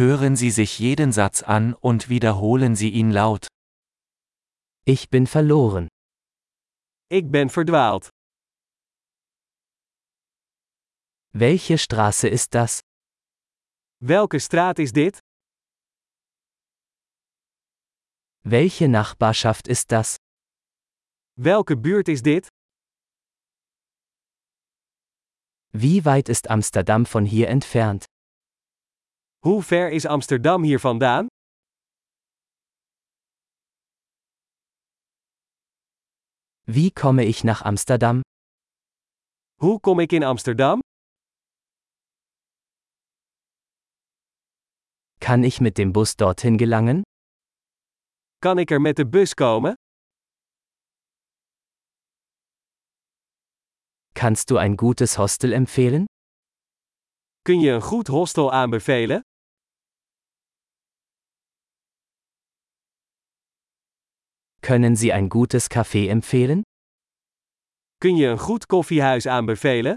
Hören Sie sich jeden Satz an und wiederholen Sie ihn laut. Ich bin verloren. Ik ben verdwaald. Welche Straße ist das? Welke straat is dit? Welche Nachbarschaft ist das? Welke buurt is dit? Wie weit ist Amsterdam von hier entfernt? Hoe ver is Amsterdam hier vandaan? Wie komme ich nach Amsterdam? Hoe kom ik in Amsterdam? Kann ich mit dem Bus dorthin gelangen? Kan ik er met de bus komen? Kannst du ein gutes Hostel empfehlen? Kun je een goed hostel aanbevelen? Können Sie ein gutes Café empfehlen? Kun je een goed koffiehuis aanbevelen?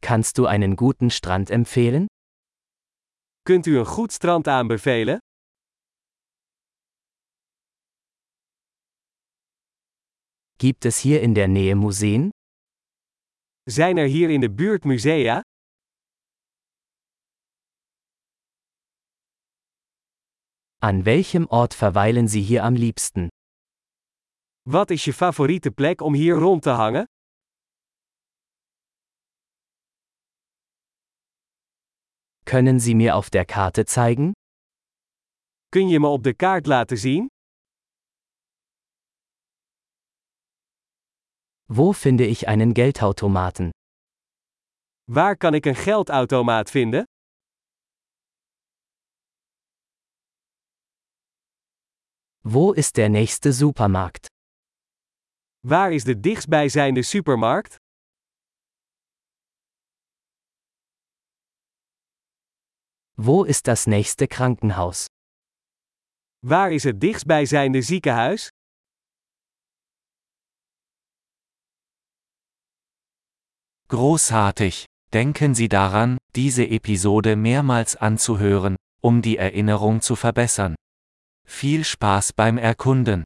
Kannst du einen guten Strand empfehlen? Kunt u een goed strand aanbevelen? Gibt es hier in der Nähe Museen? Zijn er hier in de buurt musea? An welchem Ort verweilen Sie hier am liebsten? Wat is je favoriete plek om hier rond te hangen? Können Sie mir auf der Karte zeigen? Kun je me op de kaart laten zien? Wo finde ich einen Geldautomaten? Waar kan ik een geldautomaat vinden? Wo ist der nächste Supermarkt? Waar is de dichtstbijzijnde supermarkt? Wo ist das nächste Krankenhaus? Waar is het dichtstbijzijnde ziekenhuis? Großartig! Denken Sie daran, diese Episode mehrmals anzuhören, um die Erinnerung zu verbessern. Viel Spaß beim Erkunden!